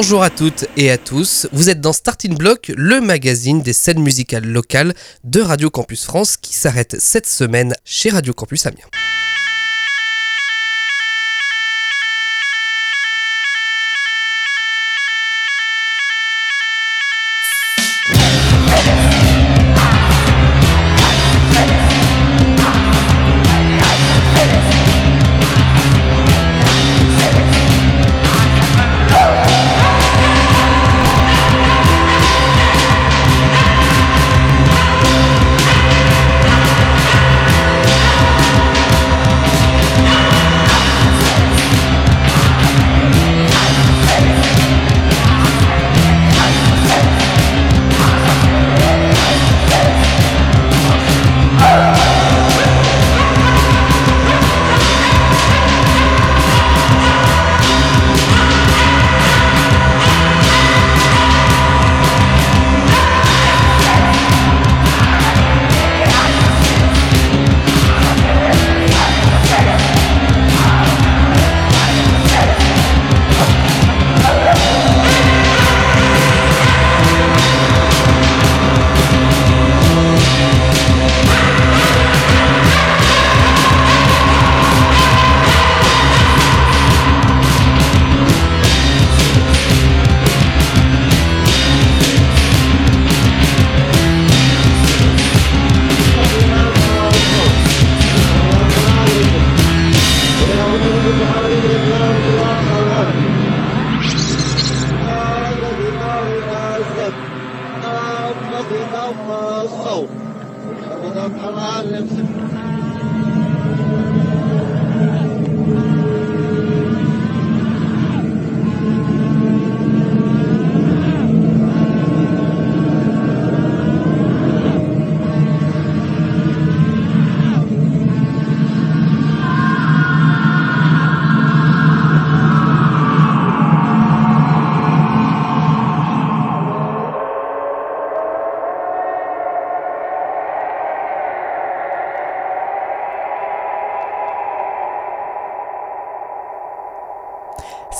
Bonjour à toutes et à tous, vous êtes dans Starting Block, le magazine des scènes musicales locales de Radio Campus France qui s'arrête cette semaine chez Radio Campus Amiens.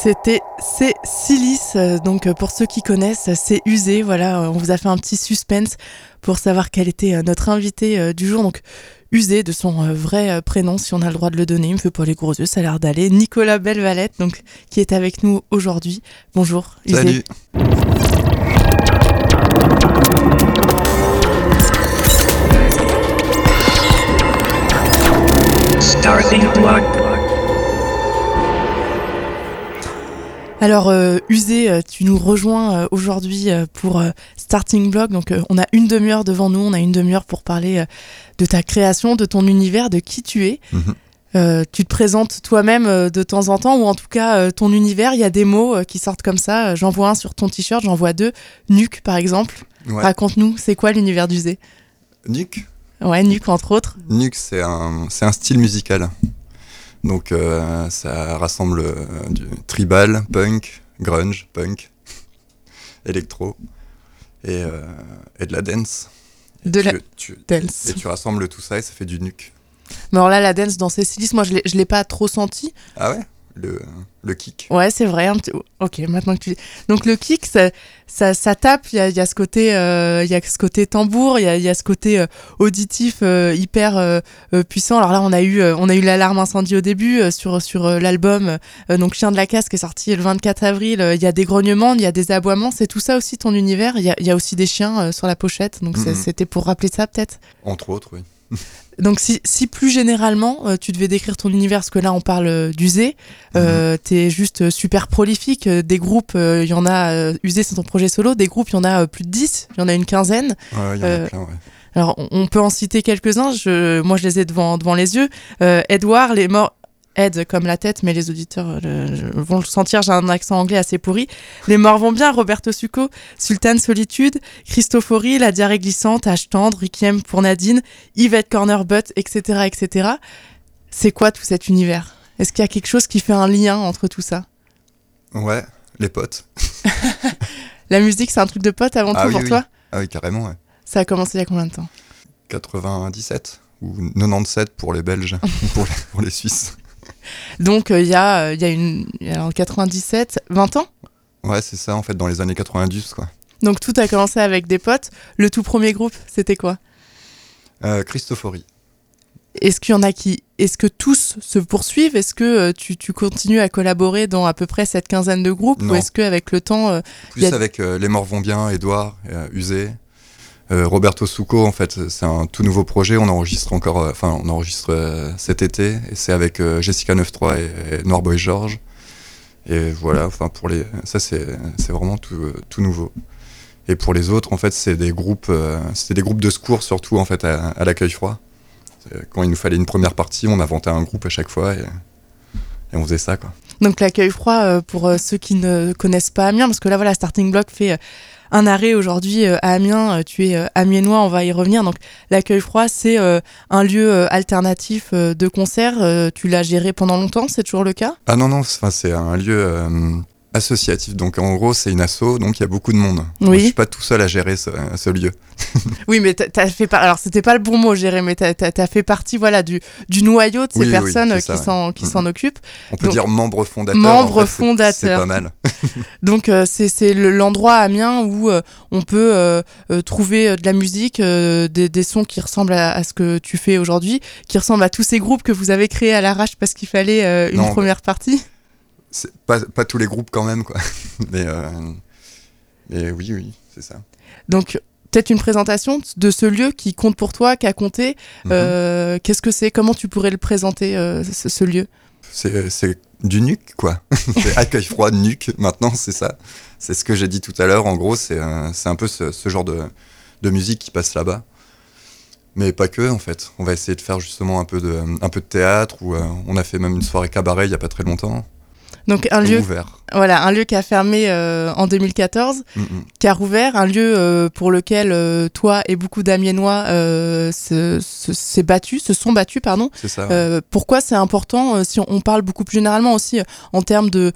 C'était c'est Silice, euh, donc euh, pour ceux qui connaissent, c'est usé. Voilà, euh, on vous a fait un petit suspense pour savoir quel était notre invité du jour. Donc usé de son vrai prénom, si on a le droit de le donner. Il me fait pas les gros yeux, ça a l'air d'aller. Nicolas Belvalette, donc qui est avec nous aujourd'hui. Bonjour. Usé. Salut. Alors, euh, Usé, euh, tu nous rejoins euh, aujourd'hui pour Starting Blog. Donc, on a une demi-heure devant nous, on a une demi-heure pour parler de ta création, de ton univers, de qui tu es. Mhm. tu te présentes toi-même de temps en temps, ou en tout cas ton univers, il y a des mots qui sortent comme ça. J'en vois un sur ton t-shirt, j'en vois deux. Nuke, par exemple. Raconte-nous, c'est quoi l'univers d'Usé? Nuke Ouais, Nuke, entre autres. Nuke, c'est un, un style musical. Donc euh, ça rassemble euh, du tribal, punk, grunge, punk, électro et, euh, et, de la dance. de la dance. Et tu rassembles tout ça et ça fait du nuque. Mais alors là, la dance dans Cécilis, moi je ne l'ai pas trop senti. Ah ouais? Le, le kick. Ouais, c'est vrai. Un petit... Ok, maintenant que tu Donc le kick, ça, ça, ça tape. Il y a, y a, ce côté, euh, y a ce côté tambour. Il y a, y a, ce côté euh, auditif euh, hyper puissant. Alors là, on a eu, on a eu l'alarme incendie au début sur sur l'album. donc Chien de la casse qui est sorti le 24 avril. Il y a des grognements, il y a des aboiements. C'est tout ça aussi ton univers. Il y a, y a, aussi des chiens sur la pochette. Donc mm-hmm. c'était pour rappeler ça peut-être. Entre autres, oui. Donc si, si, plus généralement euh, tu devais décrire ton univers, parce que là on parle euh, d'Usé, euh, mhm. t'es juste super prolifique, des groupes, il y en a, Usé c'est ton projet solo, des groupes il y en a plus de 10, il y en a une quinzaine. Ouais, y en a plein, ouais. Alors on peut en citer quelques-uns, je, moi je les ai devant, devant les yeux. Edouard, les morts, Ed comme la tête, mais les auditeurs euh, vont le sentir, j'ai un accent anglais assez pourri. Les morts vont bien, Roberto Succo, Sultan Solitude, Christophorie, La diarrhée glissante, H tendre, Requiem pour Nadine, Yvette Corner Butt, etc. etc. C'est quoi tout cet univers? Est-ce qu'il y a quelque chose qui fait un lien entre tout ça? Ouais, les potes. la musique, c'est un truc de potes avant ah tout pour toi? Ah oui, carrément, ouais. Ça a commencé il y a combien de temps? 97 ou 97 pour les Belges ou pour les, pour les Suisses. Donc euh, il y, a, euh, il y a une. En 97, 20 ans Ouais, c'est ça, en fait, dans les années 90, quoi. Donc tout a commencé avec des potes. Le tout premier groupe, c'était quoi? Euh, Christophorie. Est-ce qu'il y en a qui. Est-ce que tous se poursuivent? Est-ce que euh, tu, tu continues à collaborer dans à peu près cette quinzaine de groupes? Ou est-ce qu'avec le temps. euh, Plus a- avec Les Morts vont bien, Edouard, Usé. Euh, Roberto Succo, en fait, c'est un tout nouveau projet. On enregistre encore, euh, enfin, on enregistre euh, cet été, et c'est avec Jessica 93 et, et Noirboy Georges. Et voilà, enfin, pour les, ça c'est, vraiment tout, tout nouveau. Et pour les autres, en fait, c'est des groupes, c'était des groupes de secours surtout en fait à, l'accueil froid. Quand il nous fallait une première partie, on inventait un groupe à chaque fois et, on faisait ça, quoi. Donc l'accueil froid, pour ceux qui ne connaissent pas Amiens, parce que là voilà, Starting Block fait un arrêt aujourd'hui euh, à Amiens, euh, tu es euh, amiénois, on va y revenir. Donc l'accueil froid, c'est un lieu alternatif de concert, tu l'as géré pendant longtemps, c'est toujours le cas? Ah non, non, c'est- un lieu associatif. Donc en gros, c'est une asso, donc il y a beaucoup de monde. Moi, Oui. je suis pas tout seul à gérer ce, ce lieu. Oui, mais t'as- fait par... alors c'était pas le bon mot géré, mais t'as as, fait partie voilà du, du noyau de ces Oui, personnes ça, qui s'en qui s'en occupent. On peut Donc, dire membre fondateur. membre en fait, c'est- fondateur. C'est pas mal. Donc euh, c'est c'est le- l'endroit à Amiens où euh, on peut euh, euh, trouver de la musique, des, des sons qui ressemblent à, à ce que tu fais aujourd'hui, qui ressemblent à tous ces groupes que vous avez créés à l'arrache parce qu'il fallait une Non, première partie. Pas, pas tous les groupes quand même, quoi. Mais, euh, mais oui, oui, c'est ça. Donc peut-être une présentation de ce lieu qui compte pour toi, qui a compté. Mhm. Euh, Qu'est-ce que c'est? Comment tu pourrais le présenter euh, ce, ce lieu? C'est du nuque, quoi. c'est accueil froid, nuque. Maintenant, c'est ça. C'est ce que j'ai dit tout à l'heure. En gros, c'est euh, c'est un peu ce, ce genre de, de musique qui passe là-bas. Mais pas que, en fait. On va essayer de faire justement un peu de, un peu de théâtre. Ou euh, on a fait même une soirée cabaret il y a pas très longtemps. Donc un lieu, Ouvert. voilà, un lieu qui a fermé euh, en 2014, Mm, mm. qui a rouvert, un lieu euh, pour lequel euh, toi et beaucoup d'Amiénois se, se, battus, se sont battus, pardon. C'est ça. ouais. Pourquoi c'est important si on, on parle beaucoup plus généralement aussi en termes de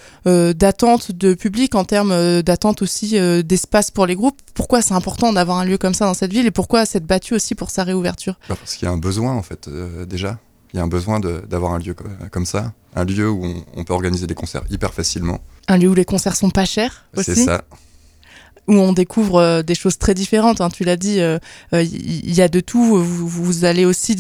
d'attente de public, en termes d'attente aussi d'espace pour les groupes? Pourquoi c'est important d'avoir un lieu comme ça dans cette ville et pourquoi s'être battu aussi pour sa réouverture? Bah, parce qu'il y a un besoin, en fait, déjà. Il y a un besoin d'avoir un lieu co- comme ça. Un lieu où on, on peut organiser des concerts hyper facilement. Un lieu où les concerts sont pas chers C'est aussi, ça. Où on découvre euh, des choses très différentes. hein. tu l'as dit, euh, euh, il y, y a de tout. Vous, vous allez aussi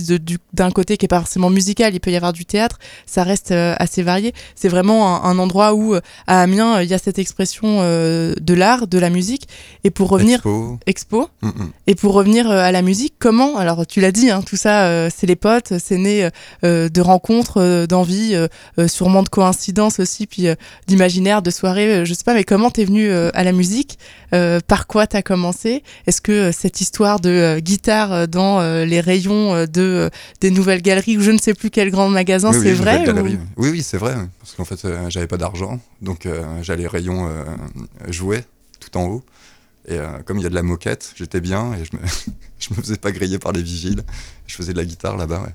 d'un côté qui est pas forcément musical. Il peut y avoir du théâtre. Ça reste euh, assez varié. C'est vraiment un, un endroit où euh, à Amiens euh, il y a cette expression euh, de l'art, de la musique. Et pour revenir Expo. expo. Mm, mm. Et pour revenir euh, à la musique, comment Alors tu l'as dit, hein, tout ça, euh, c'est les potes, c'est né euh, de rencontres, euh, d'envie, euh, euh, sûrement de coïncidences aussi, puis euh, d'imaginaire, de soirées, euh, je sais pas, mais comment t'es venu euh, à la musique? Euh, Par quoi t'as commencé? Est-ce que euh, cette histoire de euh, guitare dans euh, les rayons de des nouvelles galeries ou je ne sais plus quel grand magasin, Oui, c'est vrai nouvelle ou- galerie, Oui, oui, c'est vrai. Parce qu'en fait, j'avais pas d'argent. Donc, j'allais rayon jouer tout en haut. Et comme il y a de la moquette, j'étais bien et je me, je me faisais pas griller par les vigiles. Je faisais de la guitare là-bas, ouais.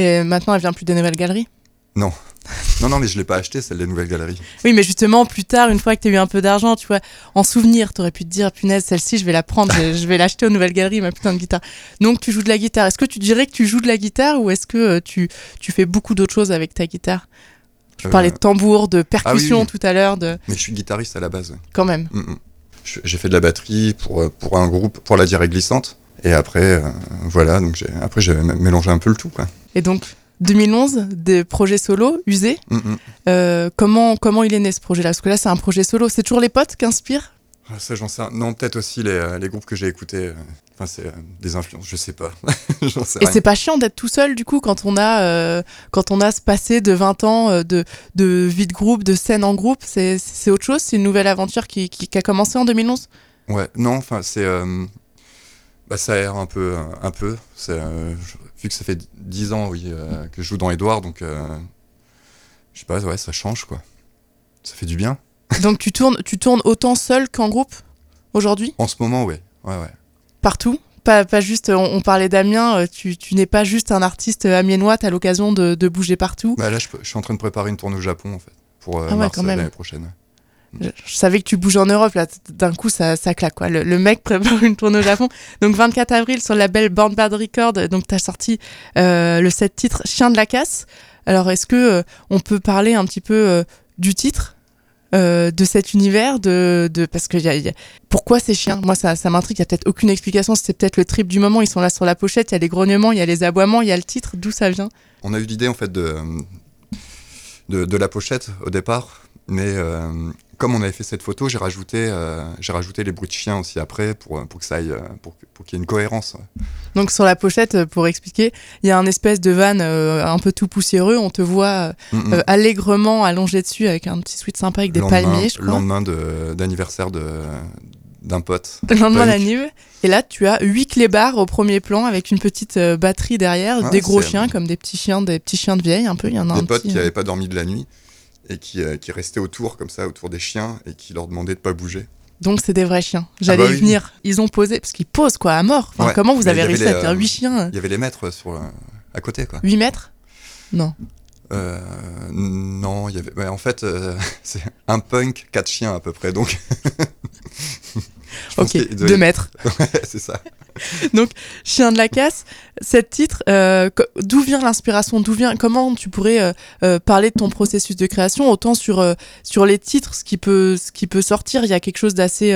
Et maintenant, elle vient plus des nouvelles galeries? Non, non, mais je l'ai pas acheté, celle des nouvelles galeries. Oui, mais justement, plus tard, une fois que tu as eu un peu d'argent, tu vois, en souvenir, tu aurais pu te dire, punaise, celle-ci, je vais la prendre, je, vais l'acheter aux nouvelles galeries, ma putain de guitare. Donc, tu joues de la guitare. Est-ce que tu dirais que tu joues de la guitare ou est-ce que euh, tu, tu fais beaucoup d'autres choses avec ta guitare? Tu Euh, parlais de tambour, de percussion oui. tout à l'heure, de Mais je suis guitariste à la base. quand même. Mm, mm. J'ai fait de la batterie pour, euh, pour un groupe, pour la diarrhée glissante. Et après, euh, voilà, donc après j'ai m- mélangé un peu le tout, quoi. Et donc, 2011, des projets solo, usés. Mm, mm. Euh, comment, comment il est né ce projet-là? Parce que là, c'est un projet solo. C'est toujours les potes qui inspirent? Ah, Ça, j'en sais. Non, peut-être aussi les, euh, les groupes que j'ai écoutés. euh, Enfin, c'est euh, des influences, je sais pas. sais Et c'est pas chiant d'être tout seul du coup quand on a euh, quand on a ce passé de 20 ans de, de vie de groupe, de scène en groupe, c'est c'est autre chose, c'est une nouvelle aventure qui, qui, qui a commencé en 2011. Ouais, non, enfin, c'est. Bah, ça erre un peu. euh, Un peu. Euh, Vu que ça fait 10 ans, oui, euh, que je joue dans Edouard, donc. euh, Je sais pas, ouais, ça change, quoi. Ça fait du bien. Donc tu tournes tu tournes autant seul qu'en groupe aujourd'hui? En ce moment, ouais. Ouais, ouais. partout? Pas, pas juste, on, on parlait d'Amiens, tu, tu n'es pas juste un artiste amiénois, tu as l'occasion de, de bouger partout? Bah, là, je, suis en train de préparer une tournée au Japon, en fait. Pour Ah ouais, mars l'année prochaine. Je, savais que tu bouges en Europe, là, d'un coup, ça, claque, quoi. Le, mec prépare une tournée au Japon. Donc, 24 avril, sur le label Born Bad Record, donc, t'as sorti euh, le set titre Chien de la casse. Alors, est-ce que euh, on peut parler un petit peu euh, du titre de cet univers de, de parce que pourquoi ces chiens? Moi ça, m'intrigue. Il y a peut-être aucune explication. C'est peut-être le trip du moment. Ils sont là sur la pochette. Il y a les grognements il y a les aboiements il y a le titre. D'où ça vient? On a eu l'idée en fait de, de la pochette au départ, mais euh, comme on avait fait cette photo, j'ai rajouté, euh, j'ai rajouté les bruits de chiens aussi après pour, pour que ça aille, euh, pour, pour qu'il y ait une cohérence. Donc sur la pochette, euh, pour expliquer, il y a un espèce de van euh, un peu tout poussiéreux. On te voit Mm, mm. euh, allègrement allongé dessus avec un petit suite sympa avec des lendemain, palmiers, je le crois. lendemain de- d'anniversaire de, d'un pote. Le lendemain nuit. Et là, tu as huit clébards au premier plan avec une petite euh, batterie derrière, Ouais, des gros chiens comme des petits chiens, des petits chiens de vieille un peu. Il y en a Des un potes petit. qui euh, n'avaient pas dormi de la nuit et qui, euh, qui restaient autour comme ça, autour des chiens et qui leur demandaient de pas bouger. Donc c'est des vrais chiens. J'allais bah y oui. venir. Ils ont posé parce qu'ils posent quoi à mort. Enfin, Ouais, comment vous mais avez réussi les, à faire euh, huit chiens Il y avait les maîtres sur, euh, à côté quoi. 8 mètres Non. Euh, non, il y avait. ouais, en fait, euh, c'est un punk, quatre chiens à peu près. Donc. Ok, 2 mètres. Ouais, c'est ça. Chien de la casse, cet titre, euh, d'où vient l'inspiration D'où vient Comment tu pourrais euh, euh, parler de ton processus de création Autant sur sur les titres, ce qui peut ce qui peut sortir, il y a quelque chose d'assez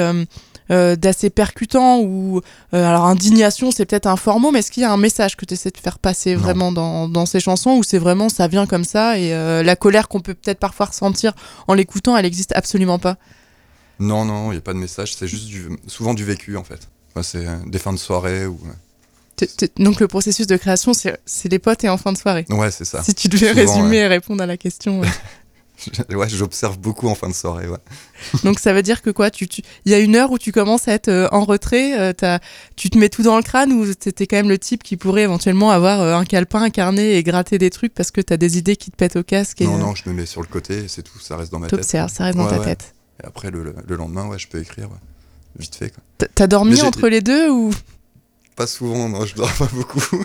d'assez percutant ou alors indignation, c'est peut-être un fort mot, mais est-ce qu'il y a un message que tu essaies de faire passer Non. vraiment dans, dans ces chansons ou c'est vraiment ça vient comme ça et la colère qu'on peut peut-être parfois ressentir en l'écoutant, elle existe absolument pas? Non, non, il n'y a pas de message. C'est juste du, souvent du vécu en fait. C'est euh, des fins de soirée ou. T'es- t'es- Donc le processus de création, c'est les potes et en fin de soirée. Ouais, c'est ça. Si tu devais Souvent, résumer ouais. et répondre à la question. ouais. ouais, j'observe beaucoup en fin de soirée. Ouais. Donc ça veut dire que quoi tu, tu- Il y a une heure où tu commences à être euh, en retrait, euh, tu te mets tout dans le crâne ou t'étais quand même le type qui pourrait éventuellement avoir euh, un calepin, un carnet et gratter des trucs parce que t'as des idées qui te pètent au casque et Non, euh, non, je me mets sur le côté et c'est tout. Ça reste dans ma tête. t'observes, ça reste dans Ouais, ta tête. Et après, le, le- le lendemain, ouais, je peux écrire. Vite fait, T'as dormi entre les deux ou? Pas souvent, non, je dors pas beaucoup.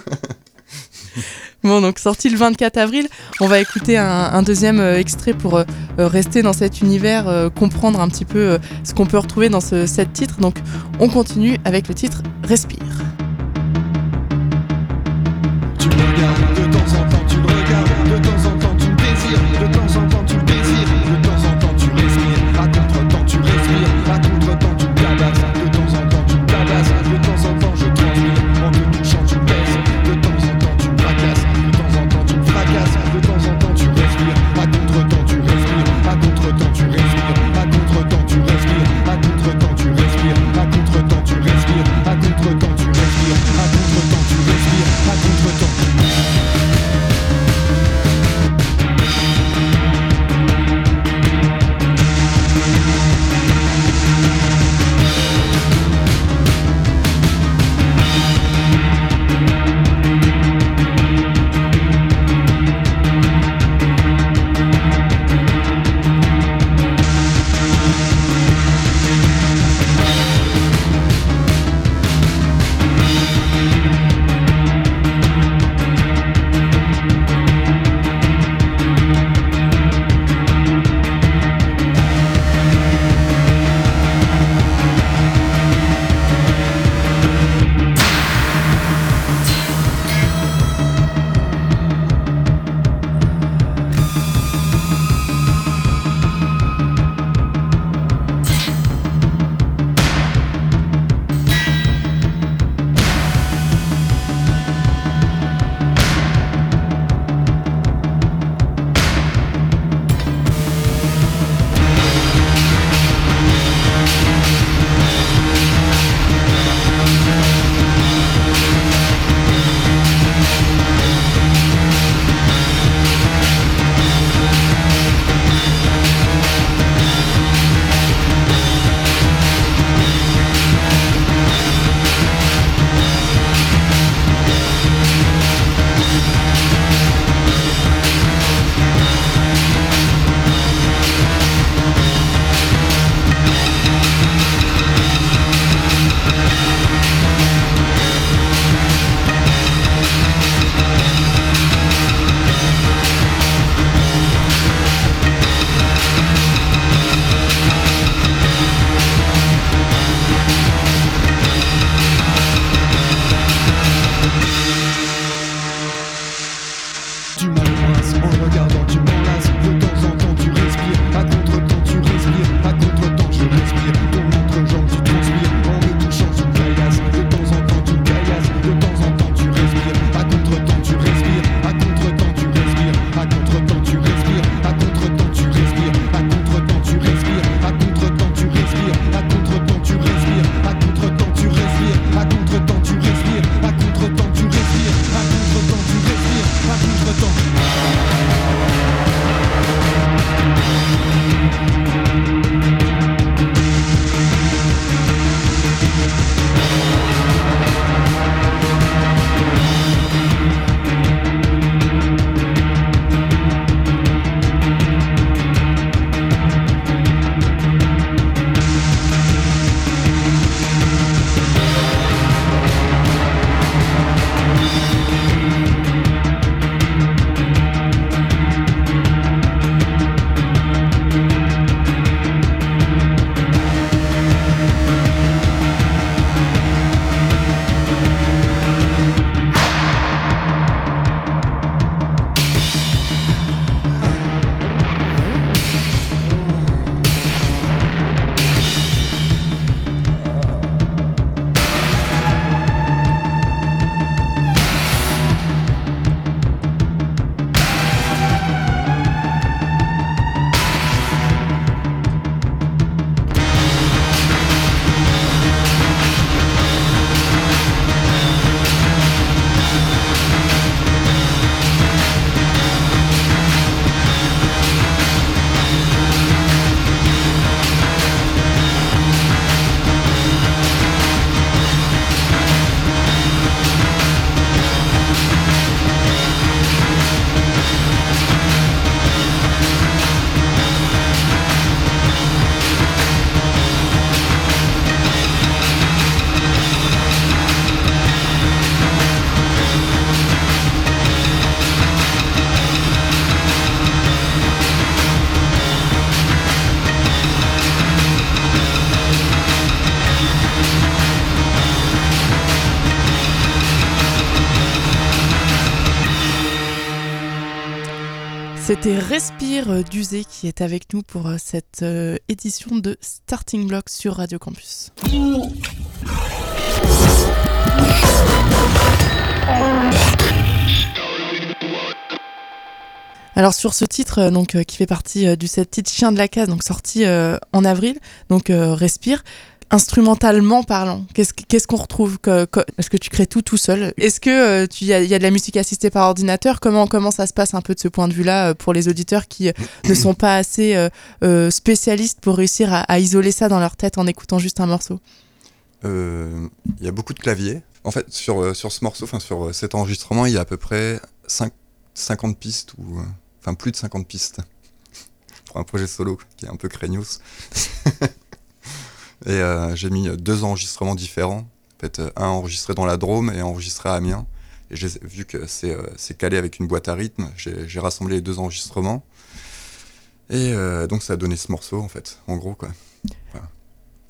Bon, donc sorti le 24 avril, on va écouter un, un deuxième euh, extrait pour euh, euh, rester dans cet univers, euh, comprendre un petit peu ce qu'on peut retrouver dans ce set titre. Donc on continue avec le titre Respire. Respire euh, qui est avec nous pour euh, cette euh, édition de Starting Block sur Radio Campus. Alors sur ce titre donc qui fait partie du set titre Chien de la case donc sorti en avril donc Respire instrumentalement parlant qu'est-ce que- qu'est-ce qu'on retrouve est-ce que tu crées tout tout seul? Est-ce que euh, tu y a, de la musique assistée par ordinateur? Comment comment ça se passe un peu de ce point de vue-là euh, pour les auditeurs qui euh, ne sont pas assez spécialistes pour réussir à, isoler ça dans leur tête en écoutant juste un morceau? Il y a beaucoup de claviers. En fait, sur, sur ce morceau, enfin sur cet enregistrement, il y a à peu près 5, 50 pistes, ou enfin plus de 50 pistes, pour un projet solo qui est un peu craignos. et euh, j'ai mis deux enregistrements différents. En fait, euh, un enregistré dans la Drôme et enregistré à Amiens. Et vu que c'est euh, c'est calé avec une boîte à rythme, j'ai rassemblé les deux enregistrements. Et donc ça a donné ce morceau, en fait, en gros, quoi. Voilà.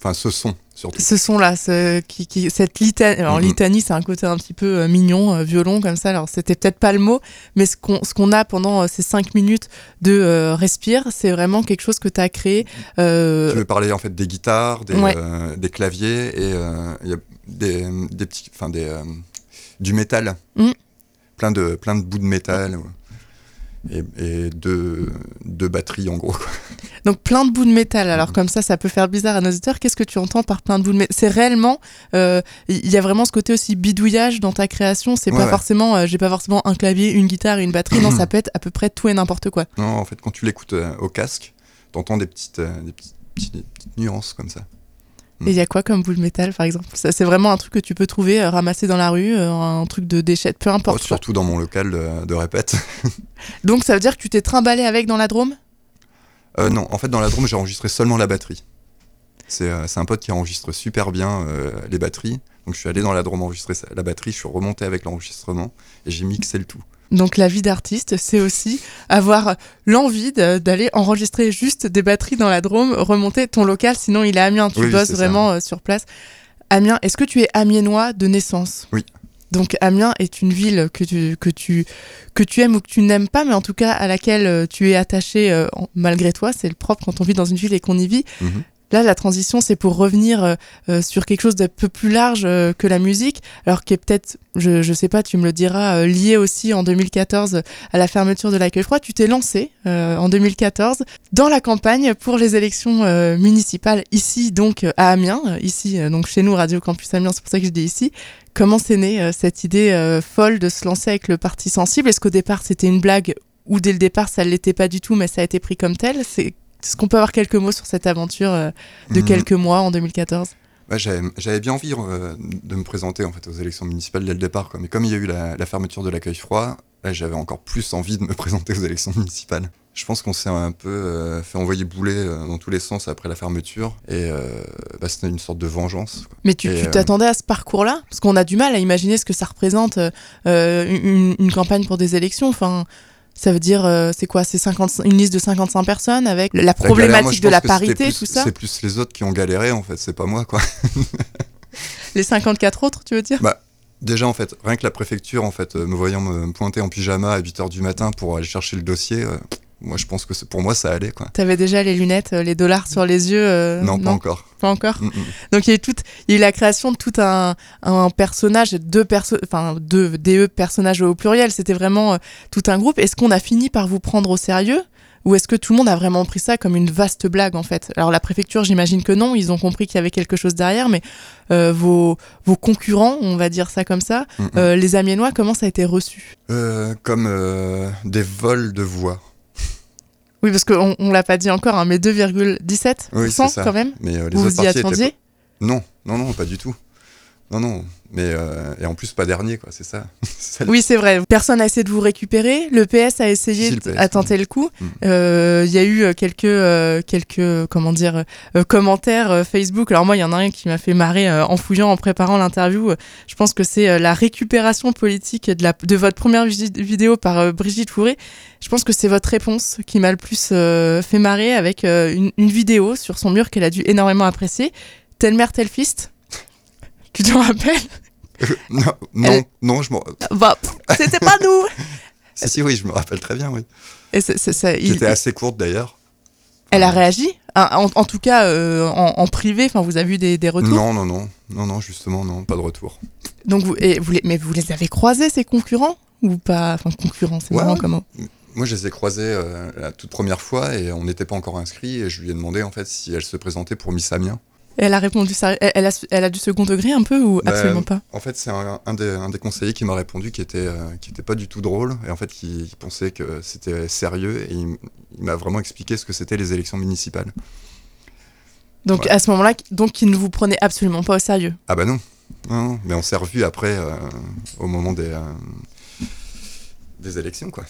Enfin, ce son, surtout. ce son là ce, qui, qui, cette litanie alors Mhm. litanie c'est un côté un petit peu euh, mignon euh, violon comme ça alors c'était peut-être pas le mot mais ce qu'on qu'on a pendant euh, ces cinq minutes de respire c'est vraiment quelque chose que tu as créé Je vais parler en fait des guitares, des, Ouais. des claviers et y a des, des petits, enfin des, du métal, Mm. plein de plein de bouts de métal et, et de de batteries en gros. Quoi. Donc plein de bouts de métal alors comme ça ça peut faire bizarre à nos auditeurs qu'est-ce que tu entends par plein de bouts de métal c'est réellement euh, il y a vraiment ce côté aussi bidouillage dans ta création c'est Ouais, pas ouais. forcément euh, j'ai pas forcément un clavier une guitare et une batterie non ça peut être à peu près tout et n'importe quoi Non, en fait quand tu l'écoutes euh, au casque, t'entends des petites des petites, petits- des petites nuances comme ça. Et il y a quoi comme bout de métal, par exemple? Ça, C'est vraiment un truc que tu peux trouver euh, ramassé dans la rue, euh, un truc de déchet, peu Oh, importe. surtout dans mon local de, de répète. Donc ça veut dire que tu t'es trimballé avec dans la Drôme? Euh, non, en fait dans la Drôme j'ai enregistré seulement la batterie. C'est euh, un pote qui enregistre super bien euh, les batteries. Donc je suis allé dans la Drôme enregistrer la batterie, je suis remonté avec l'enregistrement et j'ai mixé le tout. Donc la vie d'artiste, c'est aussi avoir l'envie d'aller enregistrer juste des batteries dans la Drôme, remonter ton local, sinon il est à Amiens, tu Oui, bosses vraiment sur place. Amiens, est-ce que tu es amiénois de naissance? Oui. Donc Amiens est une ville que tu, que, tu, que tu aimes ou que tu n'aimes pas, mais en tout cas à laquelle euh, tu es attaché euh, malgré toi. C'est le propre quand on vit dans une ville et qu'on y vit. Mhm. Là, la transition, c'est pour revenir euh, euh, sur quelque chose d'un peu plus large euh, que la musique, alors qui est peut-être, je, je sais pas, tu me le diras, euh, lié aussi en 2014 à la fermeture de l'accueil froid. Tu t'es lancé euh, en 2014 dans la campagne pour les élections municipales ici, donc à Amiens, ici, donc chez nous, Radio Campus Amiens, c'est pour ça que je dis ici. Comment c'est né euh, cette idée folle de se lancer avec le parti sensible? Est-ce qu'au départ c'était une blague ou dès le départ ça ne l'était pas du tout, mais ça a été pris comme tel? Est-ce qu'on peut avoir quelques mots sur cette aventure euh, de Mhm. quelques mois en 2014 Ouais, j'avais bien envie euh, de me présenter en fait aux élections municipales dès le départ. Quoi. Mais comme il y a eu la, la fermeture de l'accueil froid, j'avais encore plus envie de me présenter aux élections municipales. Je pense qu'on s'est un peu euh, fait envoyer bouler euh, dans tous les sens après la fermeture. Et bah, c'était une sorte de vengeance. quoi. Mais tu t'attendais à ce parcours-là? Parce qu'on a du mal à imaginer ce que ça représente une, une campagne pour des élections. Enfin, ça veut dire, euh, c'est quoi C'est 50 une liste de 55 personnes avec la La galère, problématique moi, de la parité, plus- tout ça C'est plus les autres qui ont galéré en fait, c'est pas moi quoi. Les 54 autres, tu veux dire? Déjà en fait, rien que la préfecture en fait, euh, me voyant me pointer en pyjama à 8h du matin pour aller chercher le dossier, euh, moi je pense que pour moi ça allait quoi. T'avais déjà les lunettes, euh, les dollars sur les yeux euh, non, pas encore. pas encore. Mm, mm. Donc il y a eu toute, il y a eu la création de tout un, un personnage, deux perso, enfin deux DE personnages au pluriel. C'était vraiment euh, tout un groupe. Est-ce qu'on a fini par vous prendre au sérieux ou est-ce que tout le monde a vraiment pris ça comme une vaste blague en fait? Alors la préfecture, j'imagine que non. Ils ont compris qu'il y avait quelque chose derrière, mais euh, vos vos concurrents, on va dire ça comme ça, Mm, euh, les Amiénois, comment ça a été reçu? Euh, comme euh, des vols de voix. Oui, parce qu'on on l'a pas dit encore, hein, mais 2,17% Oui, quand même. Mais euh, les Vous autres y attendiez? pas- Non, non, non, pas du tout. Non, non. Mais euh, et en plus pas dernier quoi, c'est ça. Oui, c'est vrai. Personne n'a essayé de vous récupérer. Le PS a essayé, Si, PS, a tenté le coup. Mm. Euh, Il y a eu euh, quelques, euh, quelques, comment dire, commentaires Facebook. Alors moi, il y en a un qui m'a fait marrer en fouillant, en préparant l'interview. Je pense que c'est la récupération politique de, la, de votre première vidéo par Brigitte Fourré. Je pense que c'est votre réponse qui m'a le plus fait marrer avec une, une vidéo sur son mur qu'elle a dû énormément apprécier. Telle mère, tel fils. Tu t'en rappelles? Non, non, non, je m'en. Bah, c'était pas nous Si, si, oui, je me rappelle très bien, oui. Et ça- il- assez courte d'ailleurs. Elle a réagi? Ah, en, en tout cas, euh, en, en privé, enfin, vous avez eu des, des retours? Non, non, non, non, non, justement, non, pas de retour. Donc vous, et vous les, mais vous les avez croisés, ces concurrents? Ou pas? Enfin, concurrents, c'est ouais. comment? Moi, je les ai croisés euh, la toute première fois et on n'était pas encore inscrits et je lui ai demandé en fait si elle se présentait pour Miss Amiens. Elle a répondu ça. Elle, elle a, elle a du second degré un peu ou Bah, absolument pas? En fait, c'est un, un des, un des conseillers qui m'a répondu qui était, euh, qui était pas du tout drôle et en fait qui, qui pensait que c'était sérieux et il, il m'a vraiment expliqué ce que c'était les élections municipales. Donc Ouais. à ce moment-là, donc ils ne vous prenaient absolument pas au sérieux? Ah bah non, non, non, mais on s'est revus après euh, au moment des, euh, des élections quoi.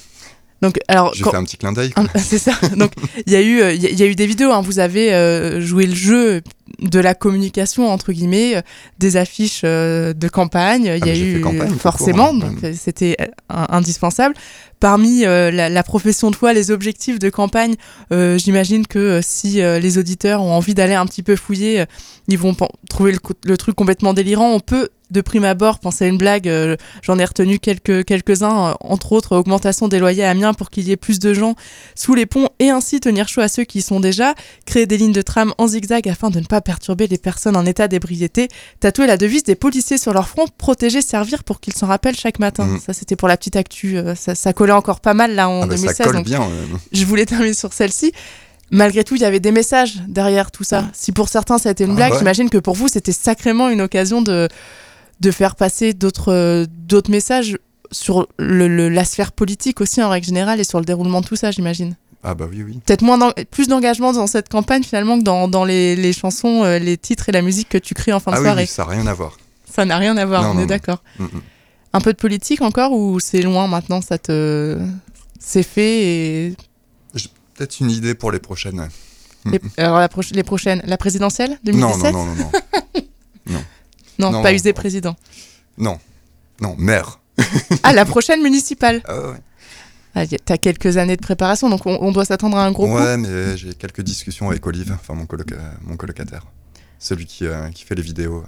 Donc alors J'ai quand- fait un petit clin d'œil. Un- C'est ça. Donc il y a eu, euh, il y, a- y a eu des vidéos. hein. Vous avez euh, joué le jeu de la communication entre guillemets, euh, des affiches euh, de campagne. Il y Ah, a mais j'ai eu campagne, forcément, hein. donc c'était indispensable. Parmi euh, la, la profession de foi, les objectifs de campagne, euh, j'imagine que si euh, les auditeurs ont envie d'aller un petit peu fouiller, ils vont trouver le, le truc complètement délirant. On peut de prime abord penser à une blague. euh, J'en ai retenu quelques quelques-uns, euh, entre autres augmentation des loyers à Amiens pour qu'il y ait plus de gens sous les ponts et ainsi tenir chaud à ceux qui y sont déjà, créer des lignes de tram en zigzag afin de ne pas perturber les personnes en état d'ébriété, tatouer la devise des policiers sur leur front, protéger, servir pour qu'ils s'en rappellent chaque matin. Mhm. Ça c'était pour la petite actu, euh, ça, ça collait encore pas mal là en Ah bah, 2016. ça colle donc bien. euh. je voulais terminer sur celle-ci. Malgré tout, il y avait des messages derrière tout ça. Si pour certains ça a été une Ah blague, ouais. j'imagine que pour vous c'était sacrément une occasion de, de faire passer d'autres euh, d'autres messages sur le, le- la sphère politique aussi en règle générale et sur le déroulement de tout ça, j'imagine Ah bah oui, oui. peut-être moins plus d'engagement dans cette campagne finalement que dans, dans les, les chansons, euh, les titres et la musique que tu crées en fin de Ah oui, soirée. oui, ça n'a rien à voir. Ça n'a rien à voir, Non, on non, est non. d'accord. Mm, mm. Un peu de politique encore ou c'est loin maintenant, ça te c'est fait et, Peut-être une idée pour les prochaines. ouais. et- alors la les prochaines, la présidentielle Non, 2017 non, non, non, non. Non, non, pas usé président. Non, non, maire. Ah, la prochaine municipale. Ah ouais. Ah, T'as quelques années de préparation, donc on, on doit s'attendre à un gros coup. Ouais, mais j'ai quelques discussions avec Olive, enfin mon, coloc- euh, mon colocataire. Celui qui, euh, qui fait les vidéos euh,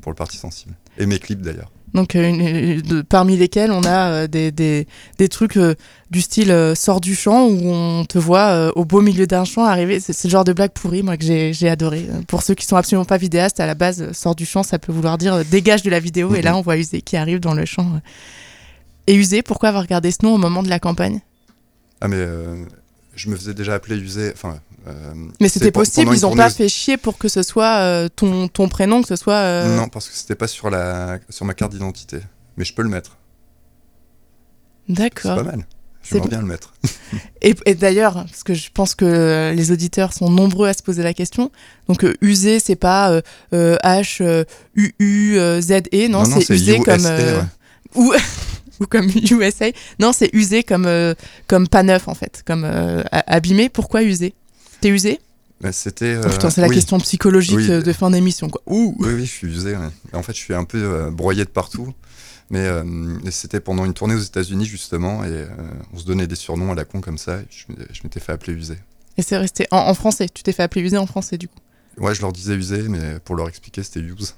pour le Parti Sensible. Et mes clips d'ailleurs. Donc, euh, une- une- de- parmi lesquels on a euh, des, des, des trucs euh, du style sort du champ où on te voit au beau milieu d'un champ arriver. C'est le genre de blague pourrie, moi, que j'ai adoré. Pour ceux qui sont absolument pas vidéastes, à la base, sort du champ, ça peut vouloir dire dégage de la vidéo. Et là, on voit Usé qui arrive dans le champ. Et Usé, pourquoi avoir regardé ce nom au moment de la campagne? Ah mais euh, je me faisais déjà appeler Usé. Enfin, Mais c'est c'était possible, ils ont tournée pas fait chier pour que ce soit euh, ton, ton prénom, que ce soit. euh, Non, parce que c'était pas sur, la, sur ma carte d'identité. Mais je peux le mettre. C'est D'accord. pas mal. C'est J'aimerais bien le mettre. Et, et d'ailleurs, parce que je pense que euh, les auditeurs sont nombreux à se poser la question. Donc, euh, usé, c'est pas euh, euh, H, euh, U, U, euh, Z, E, non, c'est usé comme. euh, ouais. ou, ou comme USA. Non, c'est usé comme, euh, comme pas neuf, en fait, comme euh, abîmé. Pourquoi usé T'es usé Bah, C'était. Oh, Putain, c'est la oui. question psychologique Oui. euh, de fin d'émission, quoi. Ouh Oui, oui, je suis usé. ouais. En fait, je suis un peu euh, broyé de partout. Mais euh, c'était pendant une tournée aux États-Unis, justement, et euh, on se donnait des surnoms à la con comme ça. Je, je m'étais fait appeler usé. Et c'est resté en, en français. Tu t'es fait appeler usé en français, du coup. Ouais, je leur disais usé, mais pour leur expliquer, c'était use.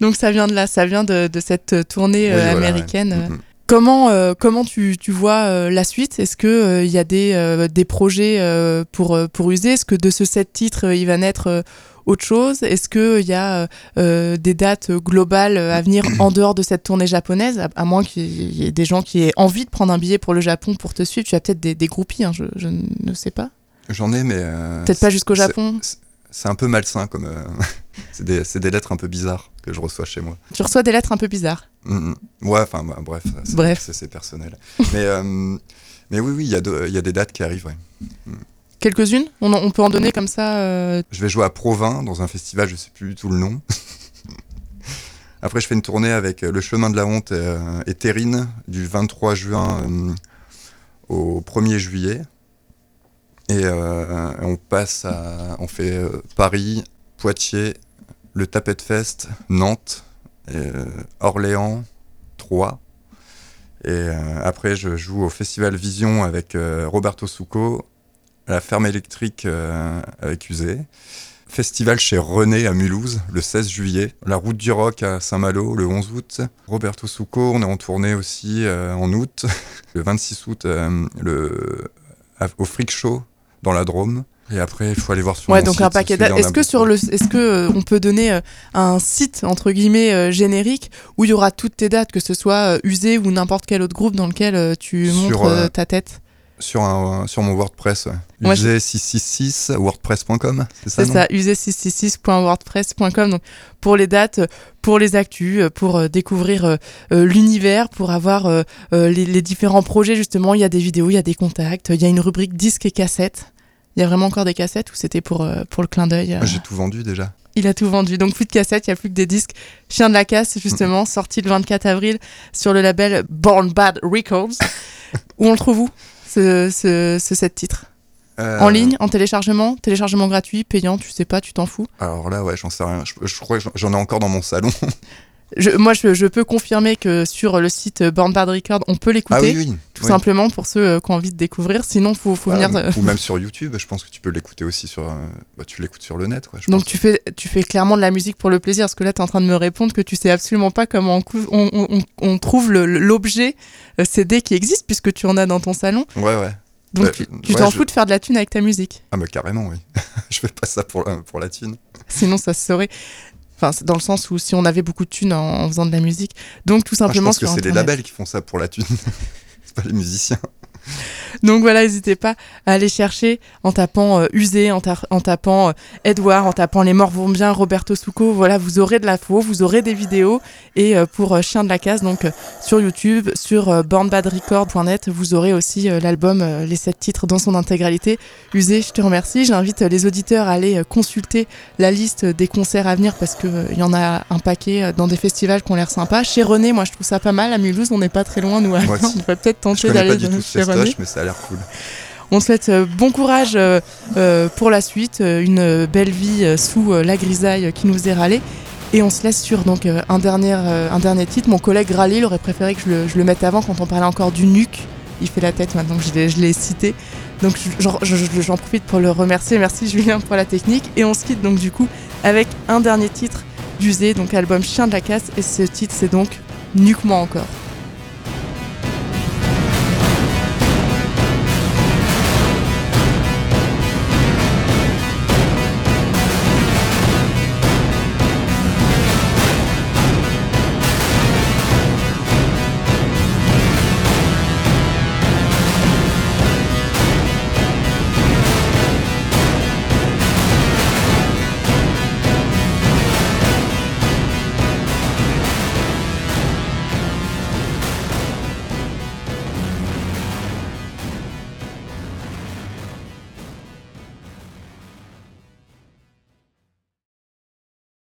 Donc, ça vient de là, ça vient de, de cette euh, tournée euh, voilà, ouais. Euh, Mm, mm. Comment, euh, comment tu, tu vois euh, la suite? Est-ce qu'il il y a des, euh, des projets euh, pour, euh, pour user? Est-ce que de ce set titre, euh, il va naître euh, autre chose? Est-ce qu'il y a euh, euh, des dates globales euh, à venir en dehors de cette tournée japonaise? À, à moins qu'il y ait des gens qui aient envie de prendre un billet pour le Japon pour te suivre. Tu as peut-être des, des groupies, hein, je, je ne sais pas. J'en ai, mais. euh, Peut-être pas jusqu'au Japon? C'est un peu malsain, comme. c'est des, des lettres un peu bizarres que je reçois chez moi. Tu reçois des lettres un peu bizarres. Mm, mm. Ouais, enfin, bah, bref. c'est- Bref. c'est- personnel. mais, euh, mais oui, oui, il y, y a des dates qui arrivent, ouais. Quelques-unes? On, on peut en donner comme ça euh, Je vais jouer à Provins dans un festival, je sais plus du tout le nom. Après, je fais une tournée avec euh, Le Chemin de la Honte euh, et Terrine du 23 juin euh, au 1er juillet. Et euh, on passe à. On fait Paris, Poitiers, le Tapette Fest, Nantes, euh, Orléans, Troyes. Et euh, après, je joue au Festival Vision avec euh, Roberto Succo, à la ferme électrique avec Usé. festival chez René à Mulhouse le 16 juillet. La route du rock à Saint-Malo le 11 août. Roberto Succo, on est en tournée aussi en août. le 26 août, au Freak Show dans la Drôme. Et après, il faut aller voir sur Ouais, donc site, un paquet Est-ce que sur le, est-ce que euh, on peut donner euh, un site entre guillemets euh, générique où il y aura toutes tes dates, que ce soit usé ou n'importe quel autre groupe dans lequel tu Sur, montres ta tête? sur, un, sur mon WordPress, Ouais, je- UG666 wordpress.com, c'est ça C'est ça, usé666.wordpress.com. Donc pour les dates, pour les actus, pour découvrir euh, l'univers, pour avoir euh, les, les différents projets justement. Il y a des vidéos, il y a des contacts, il y a une rubrique disques et cassettes. Il y a vraiment encore des cassettes ou c'était pour, euh, pour le clin d'œil euh, Moi, J'ai tout vendu déjà. Il a tout vendu, donc plus de cassettes, il n'y a plus que des disques. Chien de la casse, justement, sorti le 24 avril sur le label Born Bad Records. où on le trouve où, ce, ce, ce set titre? Euh, En ligne, en téléchargement Téléchargement gratuit, payant, tu sais pas, tu t'en fous? Alors là, ouais, j'en sais rien. Je, je crois que j'en ai encore dans mon salon. Je, Moi, je, je peux confirmer que sur le site Born Bad Records, on peut l'écouter. Ah oui, oui. Tout oui. simplement pour ceux euh, qui ont envie de découvrir. Sinon, faut, faut Ah, venir. euh, Ou même sur YouTube, je pense que tu peux l'écouter aussi sur. euh, bah, tu l'écoutes sur le net, quoi. je Donc pense. tu fais, tu fais clairement de la musique pour le plaisir, parce que là tu es en train de me répondre que tu sais absolument pas comment on, cou- on, on- on- on trouve le- l'objet CD qui existe, puisque tu en as dans ton salon. Ouais, ouais. Donc Ouais, tu tu ouais, t'en je- fous de faire de la thune avec ta musique. Ah, bah carrément, oui. je fais pas ça pour pour la thune. Sinon ça se saurait. Enfin, c'est dans le sens où si on avait beaucoup de thunes en, en faisant de la musique. Donc tout Ah, je simplement pense que c'est les labels qui font ça pour la thune. c'est pas les musiciens. Donc voilà, n'hésitez pas à aller chercher en tapant euh, Usé, en, ta- en tapant euh, Edouard, en tapant Les Morts vont bien, Roberto Succo. Voilà, vous aurez de l'info, vous aurez des vidéos. Et euh, pour euh, Chien de la Case, donc euh, sur YouTube, sur euh, bornbadrecord.net, vous aurez aussi euh, l'album, euh, les sept titres dans son intégralité. Usé, je te remercie. J'invite les auditeurs à aller euh, consulter la liste des concerts à venir parce qu'il y en a un paquet dans des festivals qui ont l'air sympas. Chez René, moi je trouve ça pas mal. À Mulhouse, on n'est pas très loin, nous. on va peut-être tenter d'aller chez René. Mais ça a l'air cool. On te souhaite euh, bon courage euh, euh, pour la suite, une belle vie sous la grisaille qui nous est râlée. Et on se laisse sur donc un, dernier, un dernier titre. Mon collègue Raleigh il aurait préféré que je le, je le mette avant quand on parlait encore du nuque. Il fait la tête maintenant que je l'ai- cité. Donc je- j'en je- je- j'en profite pour le remercier. Merci Julien pour la technique. Et on se quitte donc du coup avec un dernier titre d'Usé, donc album Chien de la casse. Et ce titre c'est donc Nuque-moi encore.